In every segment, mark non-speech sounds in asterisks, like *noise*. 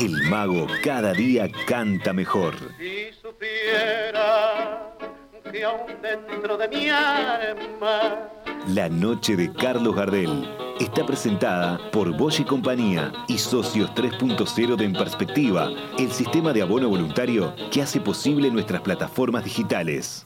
El mago cada día canta mejor. Si supiera que aún dentro de mi alma La noche de Carlos Gardel está presentada por Bosch y Compañía y Socios 3.0 de En Perspectiva, el sistema de abono voluntario que hace posible nuestras plataformas digitales.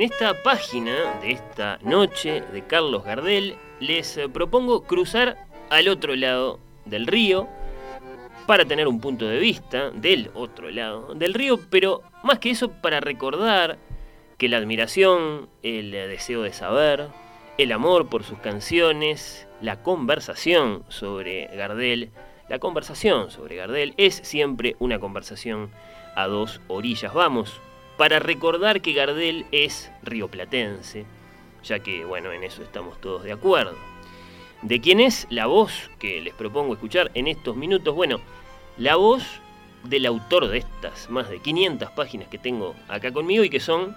En esta página de esta noche de Carlos Gardel les eh, propongo cruzar al otro lado del río para tener un punto de vista del otro lado del río, pero más que eso para recordar que la admiración, el deseo de saber, el amor por sus canciones, la conversación sobre Gardel, la conversación sobre Gardel es siempre una conversación a dos orillas. Vamos para recordar que Gardel es rioplatense, ya que, bueno, en eso estamos todos de acuerdo. ¿De quién es la voz que les propongo escuchar en estos minutos? Bueno, la voz del autor de estas más de 500 páginas que tengo acá conmigo y que son,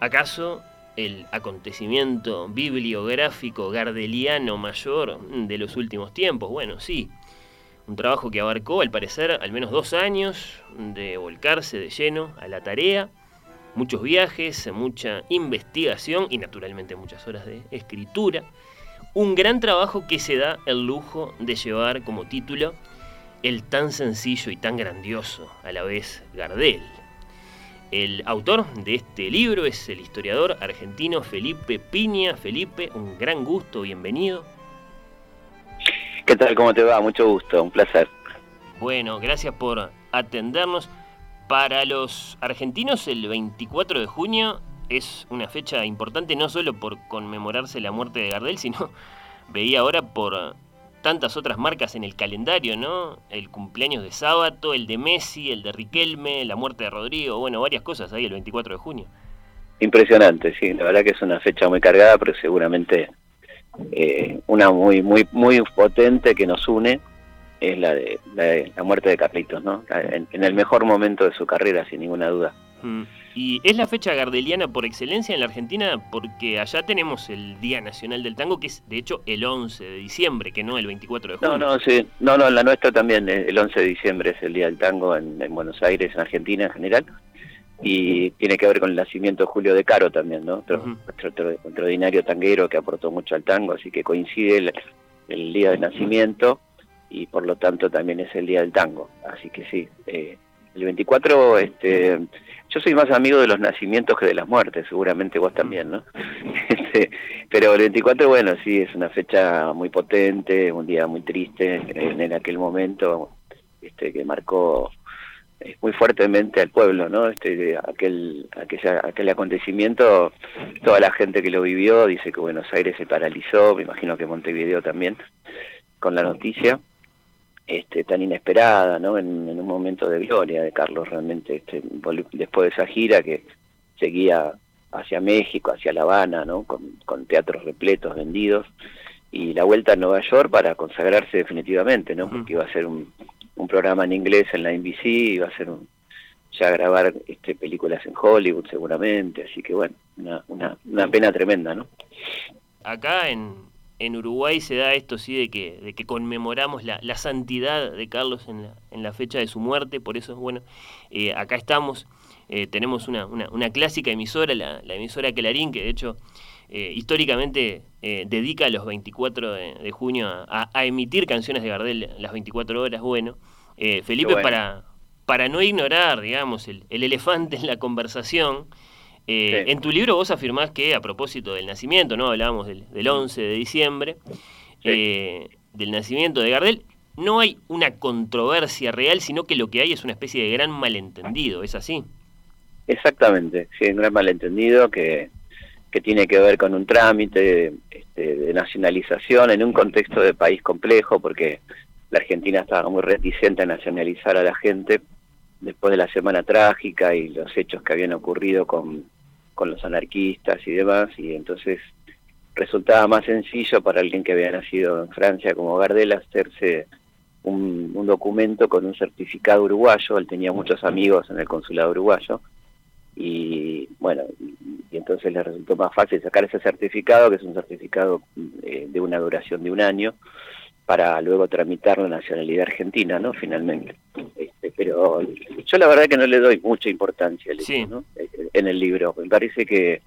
acaso, el acontecimiento bibliográfico gardeliano mayor de los últimos tiempos. Bueno, sí, un trabajo que abarcó, al parecer, al menos dos años de volcarse de lleno a la tarea muchos viajes, mucha investigación y naturalmente muchas horas de escritura. Un gran trabajo que se da el lujo de llevar como título el tan sencillo y tan grandioso a la vez Gardel. El autor de este libro es el historiador argentino Felipe Piña. Felipe, un gran gusto, bienvenido. ¿Qué tal? ¿Cómo te va? Mucho gusto, un placer. Bueno, gracias por atendernos. Para los argentinos el 24 de junio es una fecha importante no solo por conmemorarse la muerte de Gardel, sino *laughs* veía ahora por tantas otras marcas en el calendario, ¿no? El cumpleaños de Sábato, el de Messi, el de Riquelme, la muerte de Rodrigo, bueno, varias cosas ahí el 24 de junio. Impresionante, sí, la verdad que es una fecha muy cargada, pero seguramente eh, una muy muy muy potente que nos une es la de la, muerte de Carlitos, ¿no? En, el mejor momento de su carrera, sin ninguna duda. Mm. Y es la fecha gardeliana por excelencia en la Argentina porque allá tenemos el Día Nacional del Tango, que es de hecho el 11 de diciembre, que no el 24 de junio. No, no, sí. No, no, la nuestra también, eh, el 11 de diciembre es el Día del Tango en, Buenos Aires, en Argentina en general. Y tiene que ver con el nacimiento de Julio de Caro también, ¿no? Otro, extraordinario tanguero que aportó mucho al tango, así que coincide el, día de nacimiento y por lo tanto también es el día del tango. Así que sí, eh, el 24, este, yo soy más amigo de los nacimientos que de las muertes, seguramente vos también, ¿no? *laughs* Este, pero el 24, bueno, sí, es una fecha muy potente, un día muy triste en, aquel momento, este, que marcó eh, muy fuertemente al pueblo, ¿no? Este, aquel, aquel, aquel acontecimiento, toda la gente que lo vivió dice que Buenos Aires se paralizó, me imagino que Montevideo también, con la noticia este, tan inesperada, ¿no? En, un momento de gloria de Carlos realmente, este, después de esa gira que seguía hacia México, hacia La Habana, ¿no? Con, teatros repletos, vendidos, y la vuelta a Nueva York para consagrarse definitivamente, ¿no? Porque iba a ser un, programa en inglés en la NBC, iba a ser un, ya grabar este, películas en Hollywood seguramente, así que bueno, una, una, una pena tremenda, ¿no? Acá en, en Uruguay se da esto sí de que, de que conmemoramos la, la santidad de Carlos en la, en la, fecha de su muerte, por eso, bueno, eh, acá estamos, eh, tenemos una, una, una, clásica emisora, la, la, emisora Clarín, que de hecho eh, históricamente dedica los 24 de, junio a, a, emitir canciones de Gardel las 24 horas, bueno, Felipe, Para, para no ignorar, digamos, el, el elefante en la conversación, eh, en tu libro vos afirmás que a propósito del nacimiento, ¿no? Hablábamos del, 11 de diciembre, eh, del nacimiento de Gardel, no hay una controversia real, sino que lo que hay es una especie de gran malentendido, ¿es así? Exactamente, sí, un gran malentendido que, que tiene que ver con un trámite este, de nacionalización en un contexto de país complejo, porque la Argentina estaba muy reticente a nacionalizar a la gente después de la semana trágica y los hechos que habían ocurrido con con los anarquistas y demás, y entonces resultaba más sencillo para alguien que había nacido en Francia como Gardel hacerse un, documento con un certificado uruguayo, él tenía muchos amigos en el consulado uruguayo, y bueno, y entonces le resultó más fácil sacar ese certificado, que es un certificado eh, de una duración de un año, para luego tramitar la nacionalidad argentina, ¿no? Finalmente. Este, pero yo la verdad que no le doy mucha importancia ¿no? En el libro. Me parece que,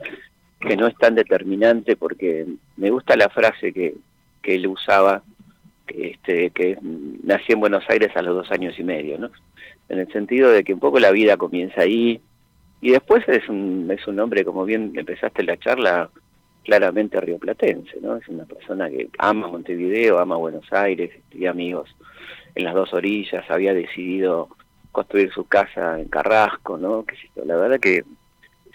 que no es tan determinante porque me gusta la frase que, que él usaba, que, este, que nací en Buenos Aires a los dos años y medio, ¿no? En el sentido de que un poco la vida comienza ahí y después es un, es un hombre, como bien empezaste la charla, claramente rioplatense, ¿no? Es una persona que ama Montevideo, ama Buenos Aires, tiene amigos en las dos orillas, había decidido construir su casa en Carrasco, ¿no? Que la verdad que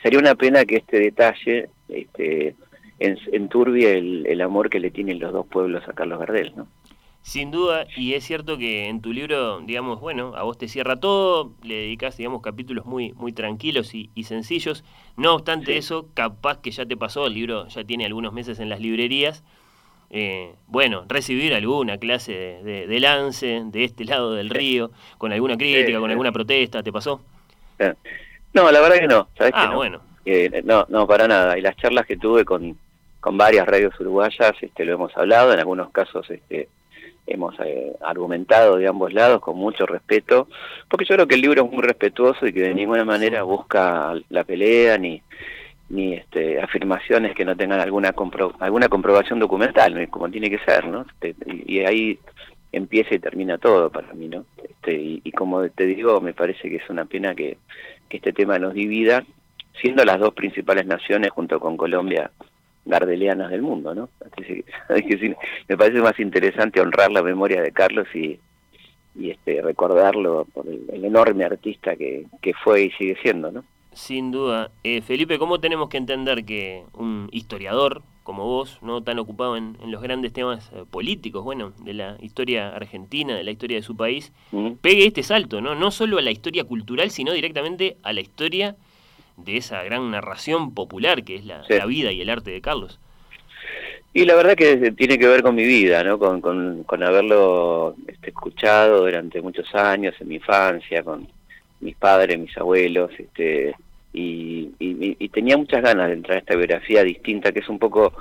sería una pena que este detalle este, enturbie el, el amor que le tienen los dos pueblos a Carlos Gardel, ¿no? Sin duda, y es cierto que en tu libro, digamos, bueno, a vos te cierra todo, le dedicas, digamos, capítulos muy, muy tranquilos y, sencillos. No obstante eso, capaz que ya te pasó, el libro ya tiene algunos meses en las librerías. Eh, bueno, recibir alguna clase de, lance de este lado del río, con alguna crítica, con alguna protesta, ¿te pasó? No, la verdad que no, ¿sabes ah, que no? bueno. Eh, no, no, para nada. Y las charlas que tuve con, con varias radios uruguayas, este, lo hemos hablado, en algunos casos este, hemos eh, argumentado de ambos lados con mucho respeto, porque yo creo que el libro es muy respetuoso y que de ninguna manera busca la pelea ni ni este, afirmaciones que no tengan alguna alguna comprobación documental, como tiene que ser, ¿no? Este, y, ahí empieza y termina todo para mí, ¿no? Este, y, como te digo, me parece que es una pena que, que este tema nos divida, siendo las dos principales naciones junto con Colombia gardelianas del mundo, ¿no? *laughs* me parece más interesante honrar la memoria de Carlos y, y este recordarlo por el, enorme artista que, que, fue y sigue siendo, ¿no? Sin duda. Eh, Felipe, ¿cómo tenemos que entender que un historiador como vos, no tan ocupado en, los grandes temas eh, políticos, bueno, de la historia argentina, de la historia de su país, pegue este salto, ¿no? No solo a la historia cultural, sino directamente a la historia de esa gran narración popular que es la, vida y el arte de Carlos. Y la verdad que tiene que ver con mi vida, ¿no? Con, con, haberlo este, escuchado durante muchos años, en mi infancia, con mis padres, mis abuelos, este, y, tenía muchas ganas de entrar a esta biografía distinta, que es un poco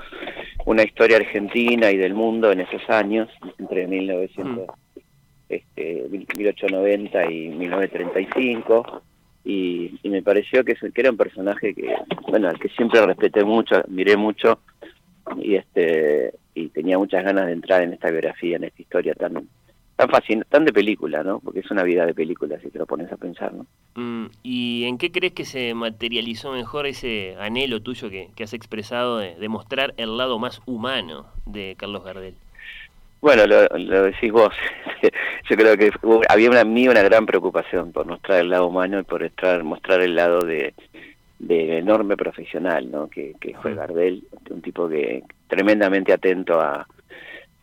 una historia argentina y del mundo en esos años, entre 1900, mm. este, 1890 y 1935, y, me pareció que, que, era un personaje que, bueno, al que siempre respeté mucho, miré mucho, y este y tenía muchas ganas de entrar en esta biografía, en esta historia tan tan fascinante, tan de película, ¿no? Porque es una vida de película, si te lo pones a pensar, ¿no? Mm, ¿Y en qué crees que se materializó mejor ese anhelo tuyo que, has expresado de, mostrar el lado más humano de Carlos Gardel? Bueno, lo, decís vos. *laughs* Yo creo que había una, mí una gran preocupación por mostrar el lado humano y por mostrar el lado de, de enorme profesional, ¿no? Que, que fue Gardel, un tipo que tremendamente atento a,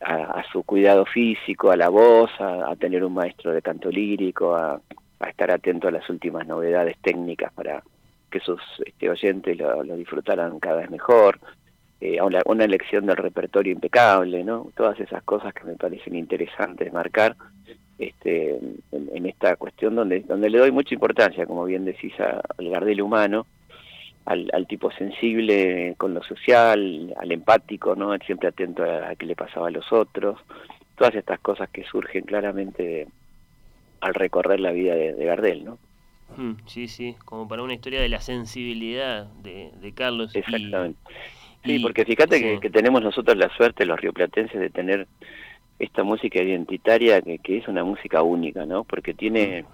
a, su cuidado físico, a la voz, a, tener un maestro de canto lírico, a, estar atento a las últimas novedades técnicas para que sus este, oyentes lo, disfrutaran cada vez mejor, eh, a una, elección del repertorio impecable, ¿no? Todas esas cosas que me parecen interesantes marcar este, en, esta cuestión donde, donde le doy mucha importancia, como bien decís, al Gardel humano, al, tipo sensible con lo social, al empático, ¿no? siempre atento a, qué le pasaba a los otros, todas estas cosas que surgen claramente al recorrer la vida de, Gardel, ¿no? Hmm, sí, sí, como para una historia de la sensibilidad de, Carlos. Exactamente. sí, porque fíjate Que, tenemos nosotros la suerte, los rioplatenses, de tener esta música identitaria que, que es una música única, ¿no? Porque tiene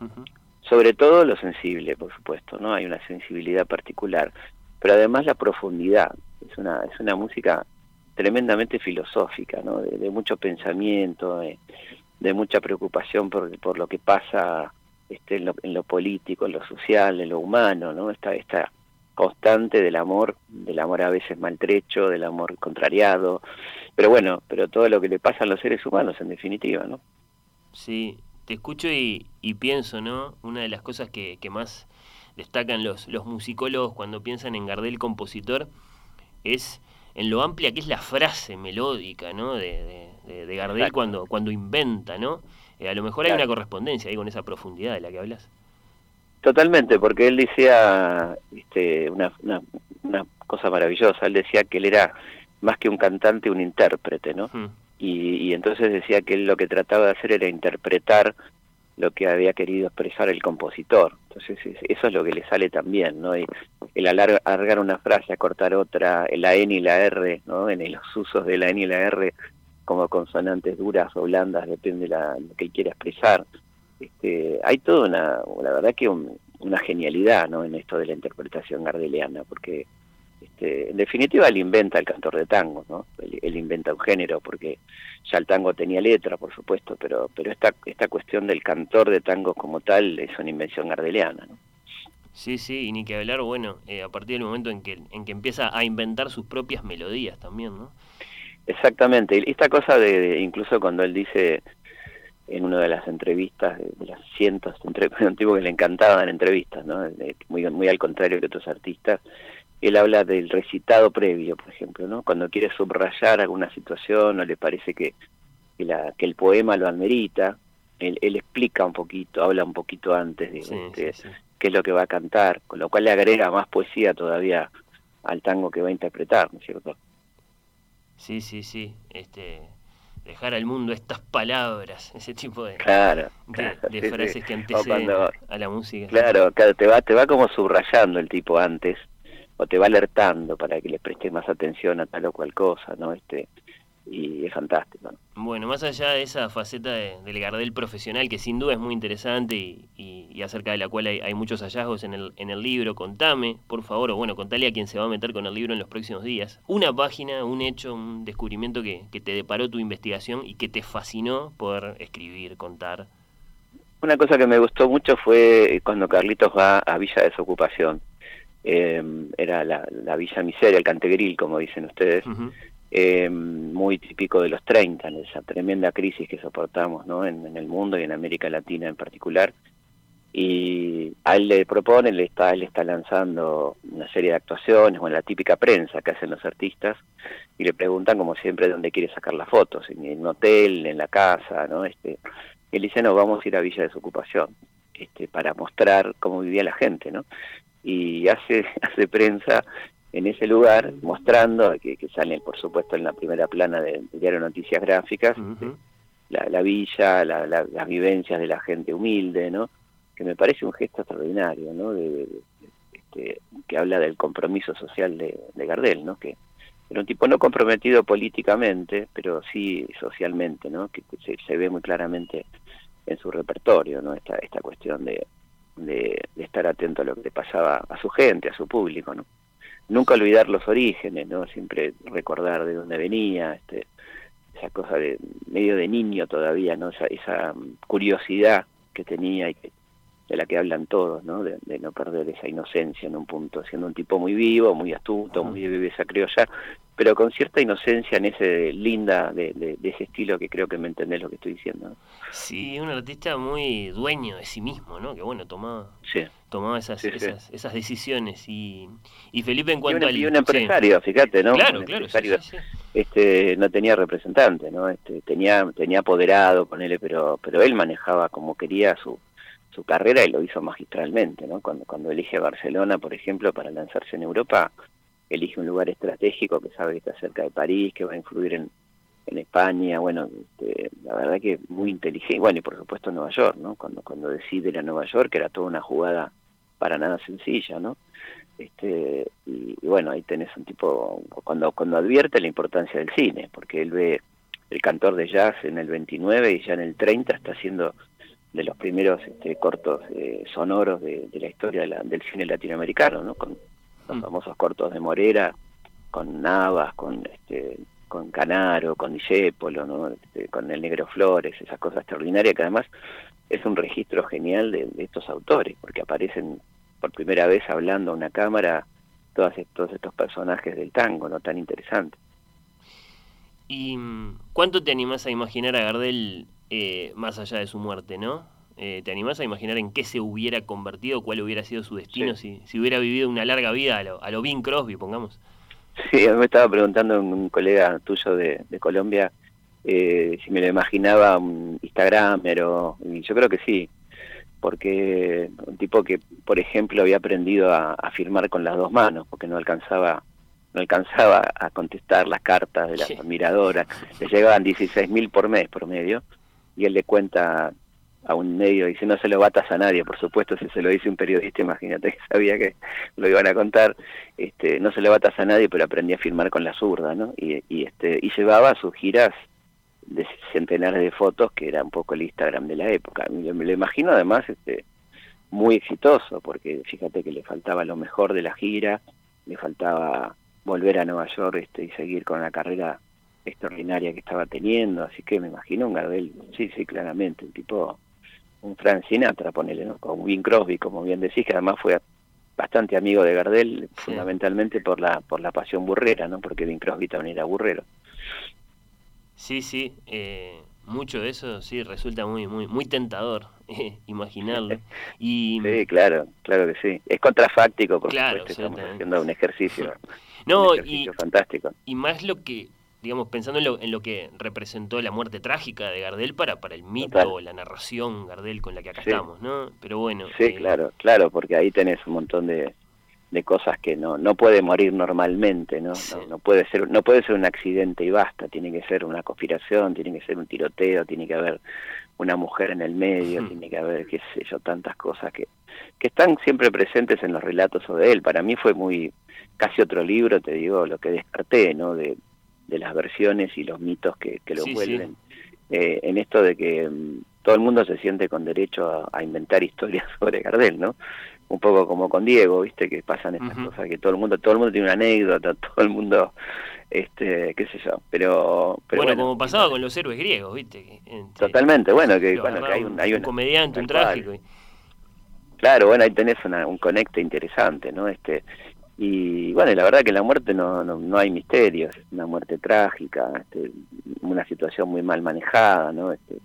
sobre todo lo sensible, por supuesto, ¿no? Hay una sensibilidad particular, pero además la profundidad. Es una, es una música tremendamente filosófica, ¿no? De, mucho pensamiento, de, mucha preocupación por, por, lo que pasa este, en, lo, en lo político, en lo social, en lo humano, ¿no? Esta, esta constante del amor, del amor a veces maltrecho, del amor contrariado, pero bueno, pero todo lo que le pasa a los seres humanos en definitiva, ¿no? Sí, te escucho y, pienso, ¿no? Una de las cosas que, más destacan los, los musicólogos cuando piensan en Gardel compositor es en lo amplia que es la frase melódica, ¿no? De, de, Gardel cuando, cuando inventa, ¿no? Eh, a lo mejor hay una correspondencia ahí con esa profundidad de la que hablas. Totalmente, porque él decía este, una, una, cosa maravillosa, él decía que él era más que un cantante, un intérprete, ¿no? Hmm y, entonces decía que él lo que trataba de hacer era interpretar lo que había querido expresar el compositor. Entonces eso es lo que le sale también, ¿no? el alargar una frase, acortar otra, la N y la R, ¿no? En los usos de la N y la R como consonantes duras o blandas, depende de lo que él quiera expresar. Este, hay toda una, la verdad que una genialidad, ¿no? En esto de la interpretación gardeliana, porque este, en definitiva, él inventa el cantor de tango, ¿no? Él, inventa un género, porque ya el tango tenía letra, por supuesto, pero, pero esta, esta cuestión del cantor de tango como tal es una invención gardeliana, ¿no? Sí, sí, y ni que hablar, bueno, eh, a partir del momento en que, en que empieza a inventar sus propias melodías también, ¿no? Exactamente, esta cosa de, incluso cuando él dice en una de las entrevistas, de, las cientos, entre, *laughs* un tipo que le encantaba dar entrevistas, ¿no? muy, muy al contrario que otros artistas, él habla del recitado previo, por ejemplo, ¿no? Cuando quiere subrayar alguna situación o le parece que, que, la, que el poema lo amerita, él, él, explica un poquito, habla un poquito antes de qué es lo que va a cantar, con lo cual le agrega más poesía todavía al tango que va a interpretar, ¿no es cierto? Sí, sí, sí. Este, dejar al mundo estas palabras, ese tipo de, claro, de, frases que anteceden a la música. Claro, claro, te va, te va como subrayando el tipo antes o te va alertando para que le prestes más atención a tal o cual cosa, ¿no? Este, y es fantástico. Bueno, más allá de esa faceta del Gardel profesional, que sin duda es muy interesante y, acerca de la cual hay, muchos hallazgos en el, en el libro, contame, por favor, o bueno, contale a quien se va a meter con el libro en los próximos días, una página, un hecho, un descubrimiento que, que te deparó tu investigación y que te fascinó poder escribir, contar. Una cosa que me gustó mucho fue cuando Carlitos va a Villa Desocupación. Eh, era la, Villa Miseria, el Cantegril, como dicen ustedes eh, muy típico de los 30, en esa tremenda crisis que soportamos ¿no? en, el mundo y en América Latina en particular. Y a él le propone, le está, él está lanzando una serie de actuaciones, bueno, la típica prensa que hacen los artistas, y le preguntan, como siempre, dónde quiere sacar las fotos, en un hotel, en la casa, ¿no? Este, él dice, no, vamos a ir a Villa de Desocupación, este, para mostrar cómo vivía la gente, ¿no? Y hace, *laughs* hace prensa en ese lugar, mostrando, que, que sale por supuesto en la primera plana de, Diario Noticias Gráficas, la, villa, las vivencias de la gente humilde, ¿no? que me parece un gesto extraordinario, ¿no? De, este, que habla del compromiso social de, Gardel, ¿no? que era un tipo no comprometido políticamente, pero sí socialmente, ¿no? que se, se ve muy claramente en su repertorio, ¿no? esta, esta cuestión de, de, de, estar atento a lo que le pasaba a su gente, a su público. ¿no? nunca olvidar los orígenes, ¿no? Siempre recordar de dónde venía, este, esa cosa de medio de niño todavía, ¿no? Esa, esa curiosidad que tenía y que de la que hablan todos, ¿no? De, no perder esa inocencia en un punto, siendo un tipo muy vivo, muy astuto, muy de esa criolla, pero con cierta inocencia en ese linda de, ese estilo que creo que me entendés lo que estoy diciendo. Sí, un artista muy dueño de sí mismo, ¿no? Que bueno, tomaba, tomaba esas, esas, esas, decisiones y, y Felipe en cuanto un, Y un empresario, fíjate, ¿no? Claro, claro. este, no tenía representante, ¿no? Este, tenía, tenía apoderado, ponele, pero, pero él manejaba como quería su su carrera y lo hizo magistralmente, ¿no? Cuando, cuando elige Barcelona, por ejemplo, para lanzarse en Europa, elige un lugar estratégico que sabe que está cerca de París, que va a influir en, en España, bueno, este, la verdad que muy inteligente, bueno, y por supuesto Nueva York, ¿no? Cuando, cuando decide ir a Nueva York, era toda una jugada para nada sencilla, ¿no? Este, y, bueno, ahí tenés un tipo, cuando, cuando advierte la importancia del cine, porque él ve el cantor de jazz en el 29 y ya en el 30 está haciendo de los primeros este, cortos eh, sonoros de, la historia del cine latinoamericano, ¿no? Con los mm. famosos cortos de Morera, con Navas, con este, con Canaro, con Discépolo, ¿no? Este, con El Negro Flores, esas cosas extraordinarias que además es un registro genial de, estos autores, porque aparecen por primera vez hablando a una cámara todos, todos estos personajes del tango, ¿no? Tan interesantes. ¿Y mm, cuánto te animas a imaginar a Gardel eh, más allá de su muerte, ¿no? Eh, ¿Te animás a imaginar en qué se hubiera convertido, cuál hubiera sido su destino si, si hubiera vivido una larga vida a lo, a lo Bing Crosby, pongamos? Sí, me estaba preguntando un colega tuyo de, Colombia eh, si me lo imaginaba un Instagram, pero yo creo que sí, porque un tipo que, por ejemplo, había aprendido a, a firmar con las dos manos, porque no alcanzaba no alcanzaba a contestar las cartas de las admiradoras, le llegaban 16.000 por mes promedio, y él le cuenta a un medio, dice, no se lo batas a nadie, por supuesto, si se lo dice un periodista, *laughs* imagínate que sabía que lo iban a contar, este, no se lo batas a nadie, pero aprendí a firmar con la zurda, ¿no? Y, y, este, y llevaba sus giras de centenares de fotos, que era un poco el Instagram de la época. Me lo imagino además este, muy exitoso, porque fíjate que le faltaba lo mejor de la gira, le faltaba volver a Nueva York este, y seguir con la carrera extraordinaria que estaba teniendo, así que me imagino un Gardel, sí, sí, claramente, un tipo, un Frank Sinatra, ponele, ¿no? Con Win Crosby, como bien decís, que además fue bastante amigo de Gardel, fundamentalmente por la por la pasión burrera, ¿no? Porque Win Crosby también era burrero. Sí, sí, eh, mucho de eso sí resulta muy muy muy tentador *laughs* imaginarlo. *laughs* Y, sí, claro, claro que sí. Es contrafáctico, por claro, supuesto, estamos haciendo un ejercicio. *laughs* No, y, fantástico. Y más lo que digamos, pensando en lo, en lo que representó la muerte trágica de Gardel para, para el mito o la narración Gardel con la que acá estamos, ¿no? Pero bueno. Sí, eh, claro, claro, porque ahí tenés un montón de, de cosas que no, no puede morir normalmente, ¿no? ¿no? puede ser, no puede ser un accidente y basta, tiene que ser una conspiración, tiene que ser un tiroteo, tiene que haber una mujer en el medio, tiene que haber, qué sé yo, tantas cosas que, que están siempre presentes en los relatos sobre él. Para mí fue muy, casi otro libro, te digo, lo que descarté, ¿no? De, de las versiones y los mitos que, que lo vuelven. Eh, en esto de que mm, todo el mundo se siente con derecho a, inventar *laughs* historias sobre Gardel, ¿no? Un poco como con Diego, ¿viste? Que pasan estas cosas, que todo el mundo todo el mundo tiene una anécdota, *laughs* todo el mundo, este, qué sé yo, pero... pero bueno, como pasaba con los héroes griegos, ¿viste? Totalmente, bueno, que, bueno, que hay un, hay un, comediante, un trágico. Claro, bueno, ahí tenés un conecte interesante, ¿no? Este, y bueno, la verdad que la muerte no, no, hay misterios, una muerte trágica, este, una situación muy mal manejada, ¿no? Este,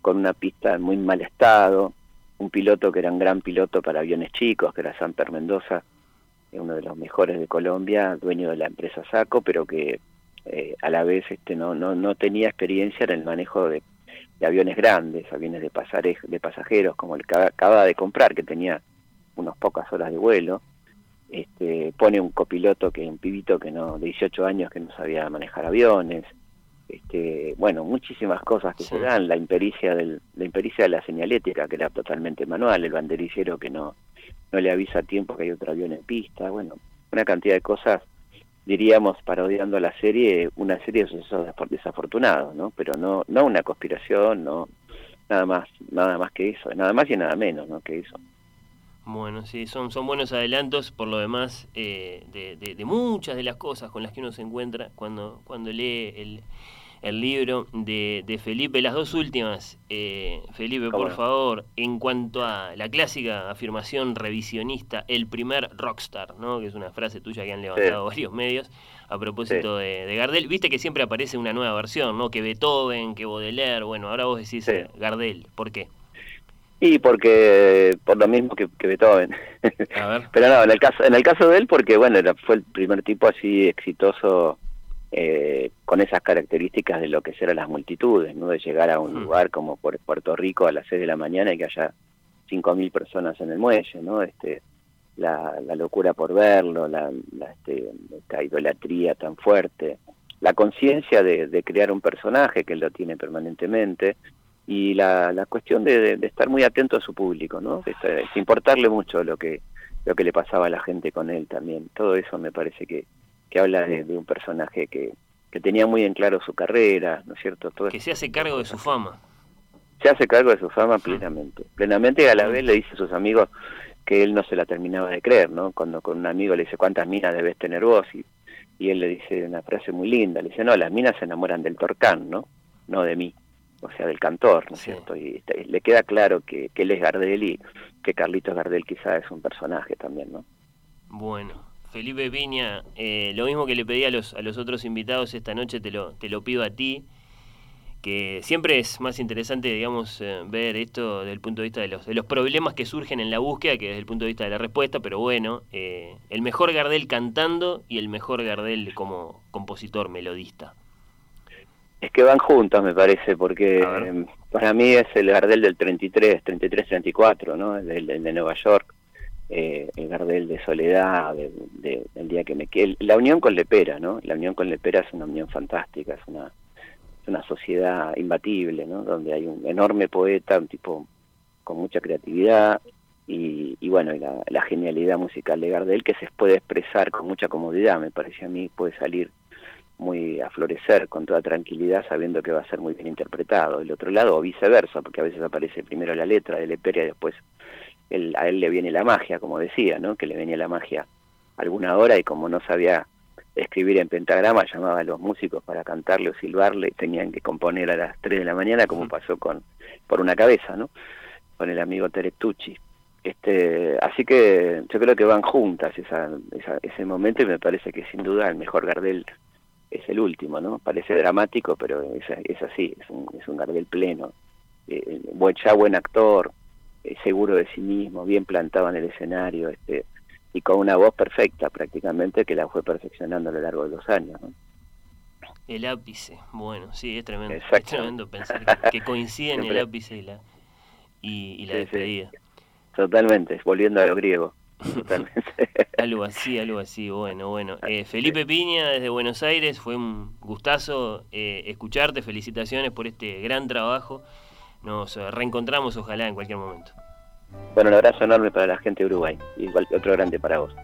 con una pista en muy mal estado, un piloto que era un gran piloto para aviones chicos, que era Samper Mendoza, uno de los mejores de Colombia, dueño de la empresa Saco, pero que eh, a la vez este, no, no, no tenía experiencia en el manejo de, aviones grandes, aviones de, de pasajeros, como el que acaba de comprar, que tenía unas pocas horas de vuelo. Este, pone un copiloto que un pibito que no de 18 años que no sabía manejar aviones este, bueno, muchísimas cosas que se dan, la impericia, del, la impericia de la señalética, que era totalmente manual, el banderillero que no, no le avisa a tiempo que hay otro avión en pista, bueno, una cantidad de cosas, diríamos, parodiando la serie, una serie de sucesos desafortunados, ¿no? Pero no, no una conspiración, no, nada más, nada más que eso, nada más y nada menos, ¿no? Que eso. Bueno, sí, son, son buenos adelantos por lo demás eh, de, de, muchas de las cosas con las que uno se encuentra cuando, cuando lee el, el libro de, de Felipe. Las dos últimas, eh, Felipe, por favor, en cuanto a la clásica afirmación revisionista, el primer rockstar, ¿no? que es una frase tuya que han levantado varios medios a propósito de, Gardel. Viste que siempre aparece una nueva versión, ¿no? que Beethoven, que Baudelaire, bueno, ahora vos decís Gardel, ¿por qué? Y porque por lo mismo que, Beethoven. *laughs* Pero no, en el caso en el caso de él porque bueno, fue el primer tipo así exitoso eh, con esas características de lo que serán las multitudes, ¿no? De llegar a un hmm. lugar como Puerto Rico a las 6 de la mañana y que haya 5.000 personas en el muelle, ¿no? Este, la, locura por verlo, la, este, esta idolatría tan fuerte, la conciencia de, crear un personaje que él lo tiene permanentemente y la, cuestión de, estar muy atento a su público, ¿no? De, importarle mucho lo que lo que le pasaba a la gente con él también. Todo eso me parece que, que habla de, un personaje que, que, tenía muy en claro su carrera, ¿no es cierto? Todo que se hace cargo de su fama. Se hace cargo de su fama plenamente. Plenamente y a la vez le dice a sus amigos que él no se la terminaba de creer, ¿no? Cuando con un amigo le dice, ¿cuántas minas debes tener vos? Y, y él le dice una frase muy linda, le dice, no, las minas se enamoran del torcán, ¿no? No de mí, o sea, del cantor, ¿no es cierto? Y, y, le queda claro que, que él es Gardel y que Carlitos Gardel quizá es un personaje también, ¿no? Bueno, Felipe Piña, eh, lo mismo que le pedí a los, a los otros invitados esta noche, te lo, te lo pido a ti, que siempre es más interesante, digamos, eh, ver esto desde el punto de vista de los, de los problemas que surgen en la búsqueda que desde el punto de vista de la respuesta, pero bueno, eh, el mejor Gardel cantando y el mejor Gardel como compositor, melodista. Es que van juntos, me parece, porque para mí es el Gardel del 33, 33-34, ¿no? El, el de Nueva York eh, el Gardel de Soledad, de, del día que me quedé. La unión con Lepera, ¿no? La unión con Lepera es una unión fantástica, es una, una sociedad imbatible, ¿no? Donde hay un enorme poeta, un tipo con mucha creatividad y, y bueno, la, la, genialidad musical de Gardel que se puede expresar con mucha comodidad, me parece a mí, puede salir muy a florecer con toda tranquilidad sabiendo que va a ser muy bien interpretado. Del otro lado, o viceversa, porque a veces aparece primero la letra de Lepera y después a él le viene la magia, como decía, ¿no? que le venía la magia alguna hora y como no sabía escribir en pentagrama, llamaba a los músicos para cantarle o silbarle y tenían que componer a las 3 de la mañana, como pasó con por una cabeza, ¿no? con el amigo Terectucci. Este, así que yo creo que van juntas esa, ese momento y me parece que sin duda el mejor Gardel es el último, ¿no? Parece dramático, pero es, es así, es un, es un Gardel pleno. Eh, ya buen actor, eh, seguro de sí mismo, bien plantado en el escenario, este, y con una voz perfecta prácticamente que la fue perfeccionando a lo largo de los años. El ápice, bueno, sí, es tremendo, es tremendo pensar que, coinciden el ápice y la, y, la despedida. Totalmente, volviendo a lo griego. Algo así, algo así, bueno, bueno. Eh, Felipe Piña desde Buenos Aires, fue un gustazo eh, escucharte, felicitaciones por este gran trabajo nos reencontramos ojalá en cualquier momento. Bueno, un abrazo enorme para la gente de Uruguay y otro grande para vos.